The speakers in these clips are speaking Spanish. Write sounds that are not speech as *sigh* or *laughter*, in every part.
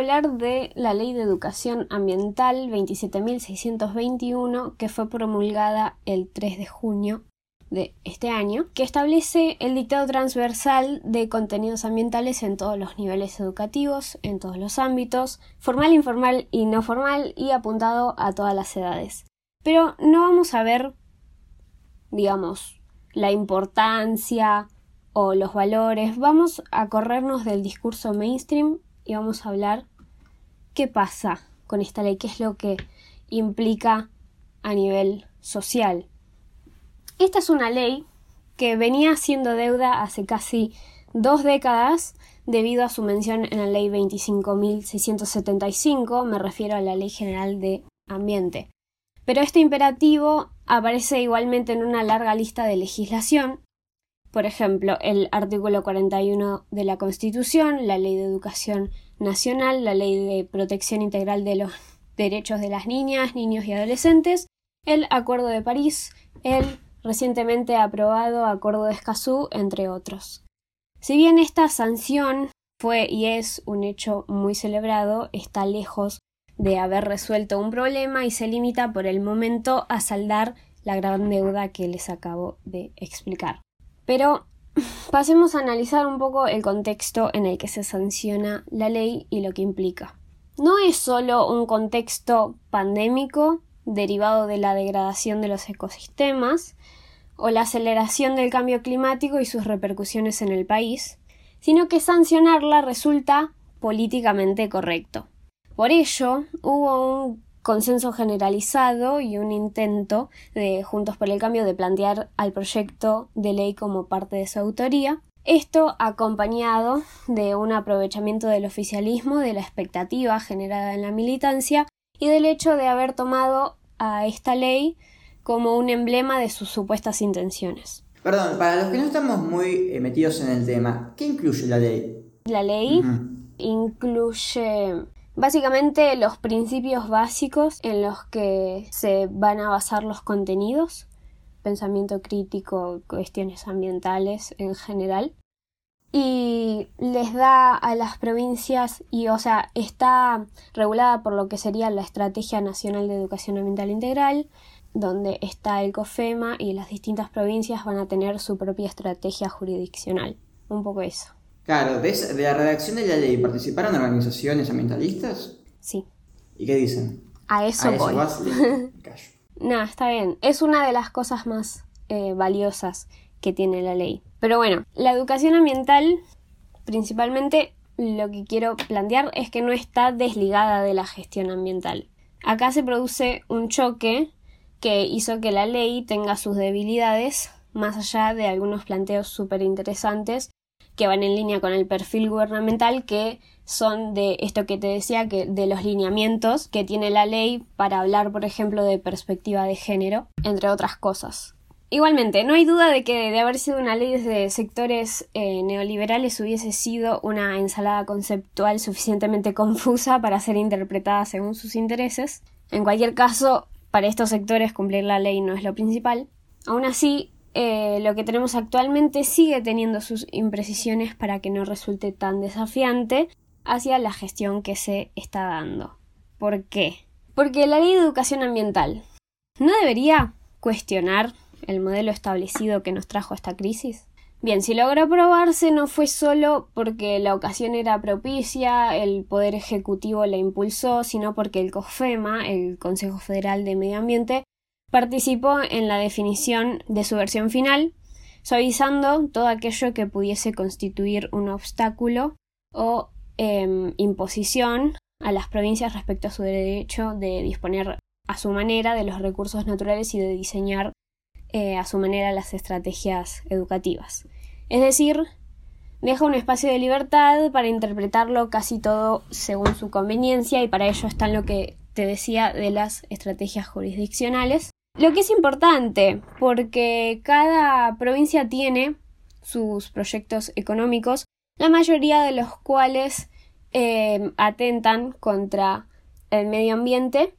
hablar de la Ley de Educación Ambiental 27.621 que fue promulgada el 3 de junio de este año, que establece el dictado transversal de contenidos ambientales en todos los niveles educativos, en todos los ámbitos, formal, informal y no formal, y apuntado a todas las edades. Pero no vamos a ver, digamos, la importancia o los valores, vamos a corrernos del discurso mainstream y vamos a hablar qué pasa con esta ley, qué es lo que implica a nivel social. Esta es una ley que venía siendo deuda hace casi dos décadas debido a su mención en la ley 25.675, me refiero a la Ley General de Ambiente. Pero este imperativo aparece igualmente en una larga lista de legislación, por ejemplo, el artículo 41 de la Constitución, la Ley de Educación Nacional, la Ley de Protección Integral de los Derechos de las Niñas, Niños y Adolescentes, el Acuerdo de París, el recientemente aprobado Acuerdo de Escazú, entre otros. Si bien esta sanción fue y es un hecho muy celebrado, está lejos de haber resuelto un problema y se limita por el momento a saldar la gran deuda que les acabo de explicar. Pero pasemos a analizar un poco el contexto en el que se sanciona la ley y lo que implica. No es solo un contexto pandémico derivado de la degradación de los ecosistemas o la aceleración del cambio climático y sus repercusiones en el país, sino que sancionarla resulta políticamente correcto. Por ello, hubo un consenso generalizado y un intento de Juntos por el Cambio de plantear al proyecto de ley como parte de su autoría. Esto acompañado de un aprovechamiento del oficialismo, de la expectativa generada en la militancia y del hecho de haber tomado a esta ley como un emblema de sus supuestas intenciones. Perdón, para los que no estamos muy eh, metidos en el tema, ¿qué incluye la ley? La ley incluye básicamente los principios básicos en los que se van a basar los contenidos, pensamiento crítico, cuestiones ambientales en general, y les da a las provincias y o sea está regulada por lo que sería la Estrategia Nacional de Educación Ambiental Integral donde está el COFEMA y las distintas provincias van a tener su propia estrategia jurisdiccional. Un poco eso claro de, la redacción de la ley participaron organizaciones ambientalistas sí. Y qué dicen a eso, voy. *laughs* no está bien. Es una de las cosas más eh, valiosas que tiene la ley. Pero bueno, la educación ambiental, principalmente lo que quiero plantear es que no está desligada de la gestión ambiental. Acá se produce un choque que hizo que la ley tenga sus debilidades, más allá de algunos planteos súper interesantes que van en línea con el perfil gubernamental, que son de esto que te decía, que de los lineamientos que tiene la ley para hablar, por ejemplo, de perspectiva de género, entre otras cosas. Igualmente, no hay duda de que de haber sido una ley de sectores eh, neoliberales hubiese sido una ensalada conceptual suficientemente confusa para ser interpretada según sus intereses. En cualquier caso, para estos sectores cumplir la ley no es lo principal. Aún así, eh, lo que tenemos actualmente sigue teniendo sus imprecisiones para que no resulte tan desafiante hacia la gestión que se está dando. ¿Por qué? Porque la ley de educación ambiental no debería cuestionar el modelo establecido que nos trajo esta crisis? Bien, si logró aprobarse no fue solo porque la ocasión era propicia, el Poder Ejecutivo la impulsó, sino porque el COFEMA, el Consejo Federal de Medio Ambiente, participó en la definición de su versión final, suavizando todo aquello que pudiese constituir un obstáculo o em, imposición a las provincias respecto a su derecho de disponer a su manera de los recursos naturales y de diseñar eh, a su manera las estrategias educativas. Es decir, deja un espacio de libertad para interpretarlo casi todo según su conveniencia y para ello está en lo que te decía de las estrategias jurisdiccionales. Lo que es importante, porque cada provincia tiene sus proyectos económicos, la mayoría de los cuales eh, atentan contra el medio ambiente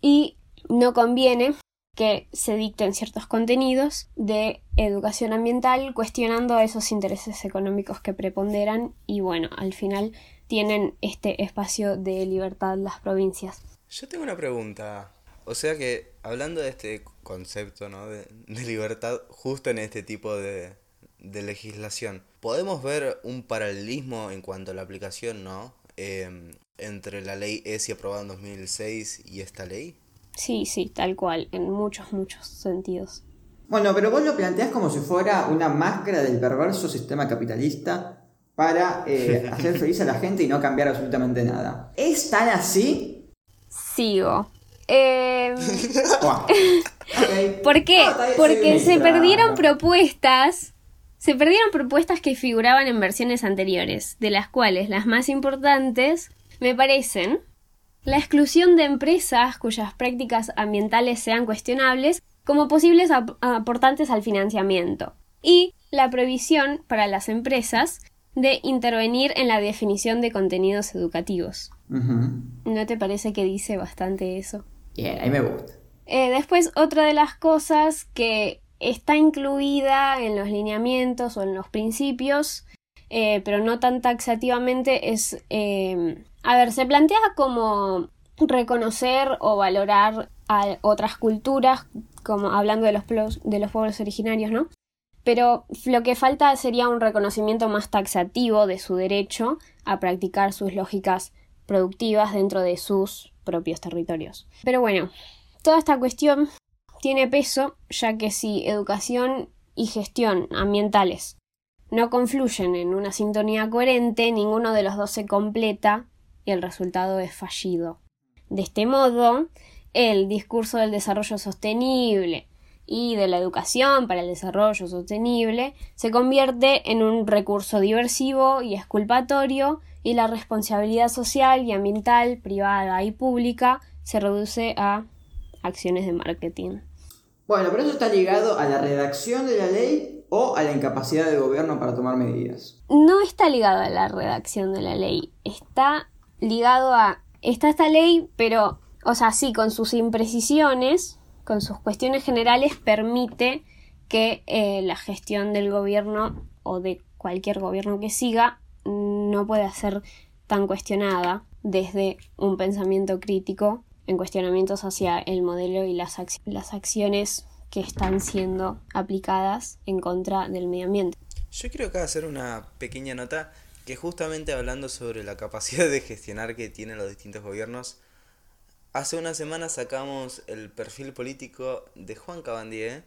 y no conviene que se dicten ciertos contenidos de educación ambiental cuestionando esos intereses económicos que preponderan y bueno, al final tienen este espacio de libertad las provincias. Yo tengo una pregunta. O sea que, hablando de este concepto ¿no? de, libertad justo en este tipo de, de, legislación, ¿podemos ver un paralelismo en cuanto a la aplicación, ¿no? Em, entre la ley ESI aprobada en 2006 y esta ley? Sí, sí, tal cual, en muchos, muchos sentidos. Bueno, pero vos lo planteás como si fuera una máscara del perverso sistema capitalista para eh, *laughs* hacer feliz a la gente y no cambiar absolutamente nada. ¿Es tan así? Sigo. *laughs* Eh... ¿Por qué? Porque se perdieron propuestas. Se perdieron propuestas que figuraban en versiones anteriores, de las cuales las más importantes me parecen la exclusión de empresas cuyas prácticas ambientales sean cuestionables como posibles aportantes al financiamiento y la prohibición para las empresas de intervenir en la definición de contenidos educativos. ¿No te parece que dice bastante eso? Bien, ahí me gusta. Eh, después, otra de las cosas que está incluida en los lineamientos o en los principios, eh, pero no tan taxativamente, es eh, a ver, se plantea como reconocer o valorar a otras culturas, como hablando de los, de los pueblos originarios, ¿no? Pero lo que falta sería un reconocimiento más taxativo de su derecho a practicar sus lógicas productivas dentro de sus propios territorios. Pero bueno, toda esta cuestión tiene peso, ya que si educación y gestión ambientales no confluyen en una sintonía coherente, ninguno de los dos se completa y el resultado es fallido. De este modo, el discurso del desarrollo sostenible y de la educación para el desarrollo sostenible se convierte en un recurso diversivo y exculpatorio y la responsabilidad social y ambiental, privada y pública se reduce a acciones de marketing. Bueno, pero eso está ligado a la redacción de la ley o a la incapacidad del gobierno para tomar medidas. No está ligado a la redacción de la ley, está ligado a, está esta ley, pero, o sea, sí, con sus imprecisiones, con sus cuestiones generales, permite que eh, la gestión del gobierno o de cualquier gobierno que siga no pueda ser tan cuestionada desde un pensamiento crítico en cuestionamientos hacia el modelo y las, las acciones que están siendo aplicadas en contra del medio ambiente. Yo quiero acá hacer una pequeña nota que justamente hablando sobre la capacidad de gestionar que tienen los distintos gobiernos, hace una semana sacamos el perfil político de Juan Cabandier,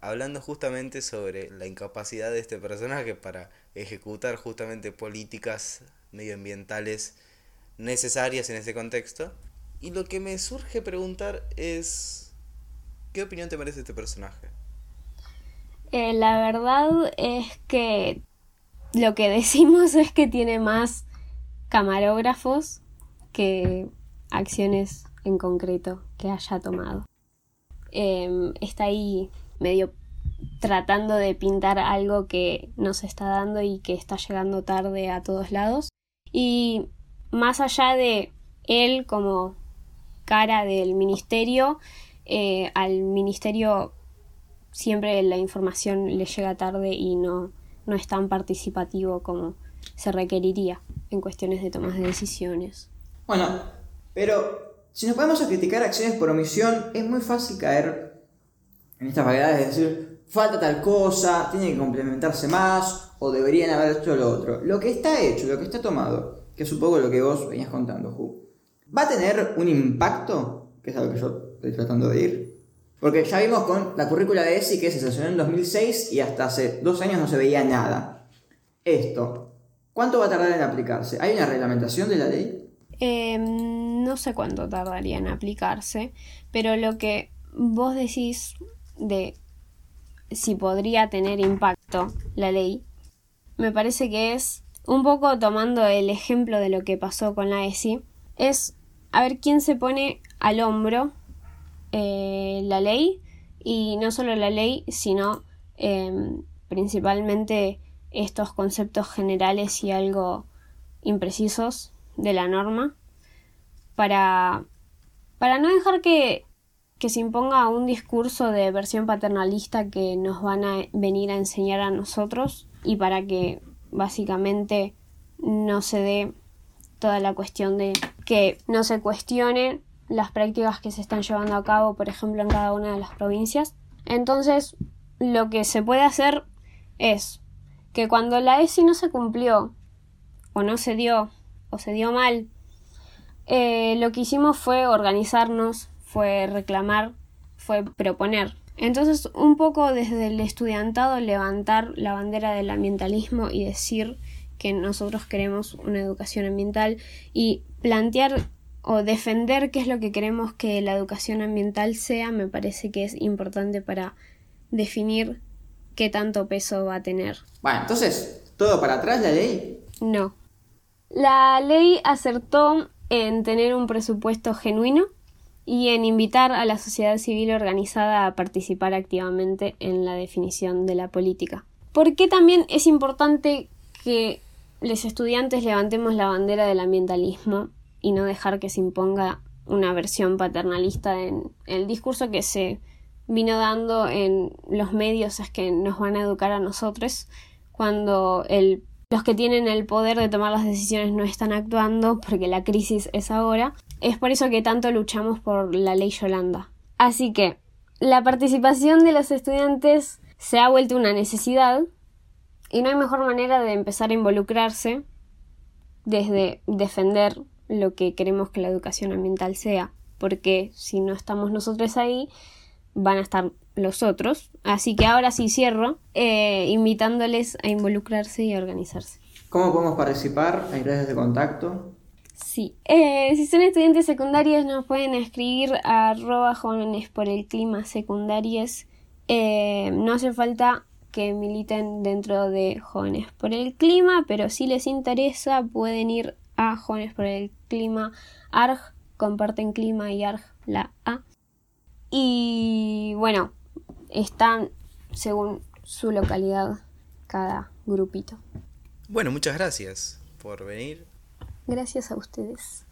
hablando justamente sobre la incapacidad de este personaje para ejecutar justamente políticas medioambientales necesarias en ese contexto. Y lo que me surge preguntar es, ¿qué opinión te merece este personaje? Eh, la verdad es que lo que decimos es que tiene más camarógrafos que acciones en concreto que haya tomado. Em, está ahí medio tratando de pintar algo que no se está dando y que está llegando tarde a todos lados. Y más allá de él como cara del ministerio, eh, al ministerio siempre la información le llega tarde y no, no es tan participativo como se requeriría en cuestiones de tomas de decisiones. Bueno, pero si nos podemos a criticar acciones por omisión, es muy fácil caer en estas vaguedades de decir, falta tal cosa, tiene que complementarse más, o deberían haber hecho lo otro. Lo que está hecho, lo que está tomado, que es un poco lo que vos venías contando, Ju, ¿va a tener un impacto? Que es algo que yo estoy tratando de ir. Porque ya vimos con la currícula de ESI que se sancionó en 2006 y hasta hace dos años no se veía nada. Esto, ¿cuánto va a tardar en aplicarse? ¿Hay una reglamentación de la ley? Em, no sé cuánto tardaría en aplicarse, pero lo que vos decís de si podría tener impacto la ley, me parece que es un poco tomando el ejemplo de lo que pasó con la ESI, es a ver quién se pone al hombro eh, la ley y no solo la ley, sino em, principalmente estos conceptos generales y algo imprecisos de la norma para, para no dejar que, que se imponga un discurso de versión paternalista que nos van a venir a enseñar a nosotros y para que básicamente no se dé toda la cuestión de que no se cuestionen las prácticas que se están llevando a cabo, por ejemplo, en cada una de las provincias. Entonces, lo que se puede hacer es que cuando la ESI no se cumplió, o no se dio, o se dio mal, eh, lo que hicimos fue organizarnos, fue reclamar, fue proponer. Entonces, un poco desde el estudiantado levantar la bandera del ambientalismo y decir que nosotros queremos una educación ambiental y plantear o defender qué es lo que queremos que la educación ambiental sea, me parece que es importante para definir qué tanto peso va a tener. Bueno, entonces, ¿todo para atrás la ley? No. La ley acertó en tener un presupuesto genuino y en invitar a la sociedad civil organizada a participar activamente en la definición de la política. ¿Por qué también es importante que los estudiantes levantemos la bandera del ambientalismo y no dejar que se imponga una versión paternalista en el discurso que se vino dando en los medios es que nos van a educar a nosotros cuando el los que tienen el poder de tomar las decisiones no están actuando porque la crisis es ahora. Es por eso que tanto luchamos por la ley Yolanda. Así que la participación de los estudiantes se ha vuelto una necesidad y no hay mejor manera de empezar a involucrarse desde defender lo que queremos que la educación ambiental sea, porque si no estamos nosotros ahí, van a estar los otros. Así que ahora sí cierro, eh, invitándoles a involucrarse y a organizarse. ¿Cómo podemos participar? ¿Hay redes de contacto? Sí, eh, si son estudiantes secundarios nos pueden escribir a arroba jóvenes por el clima secundarios. Eh, no hace falta que militen dentro de jóvenes por el clima, pero si les interesa pueden ir a jóvenes por el clima ARG, comparten clima y ARG la A. Y bueno, están según su localidad cada grupito. Bueno, muchas gracias por venir. Gracias a ustedes.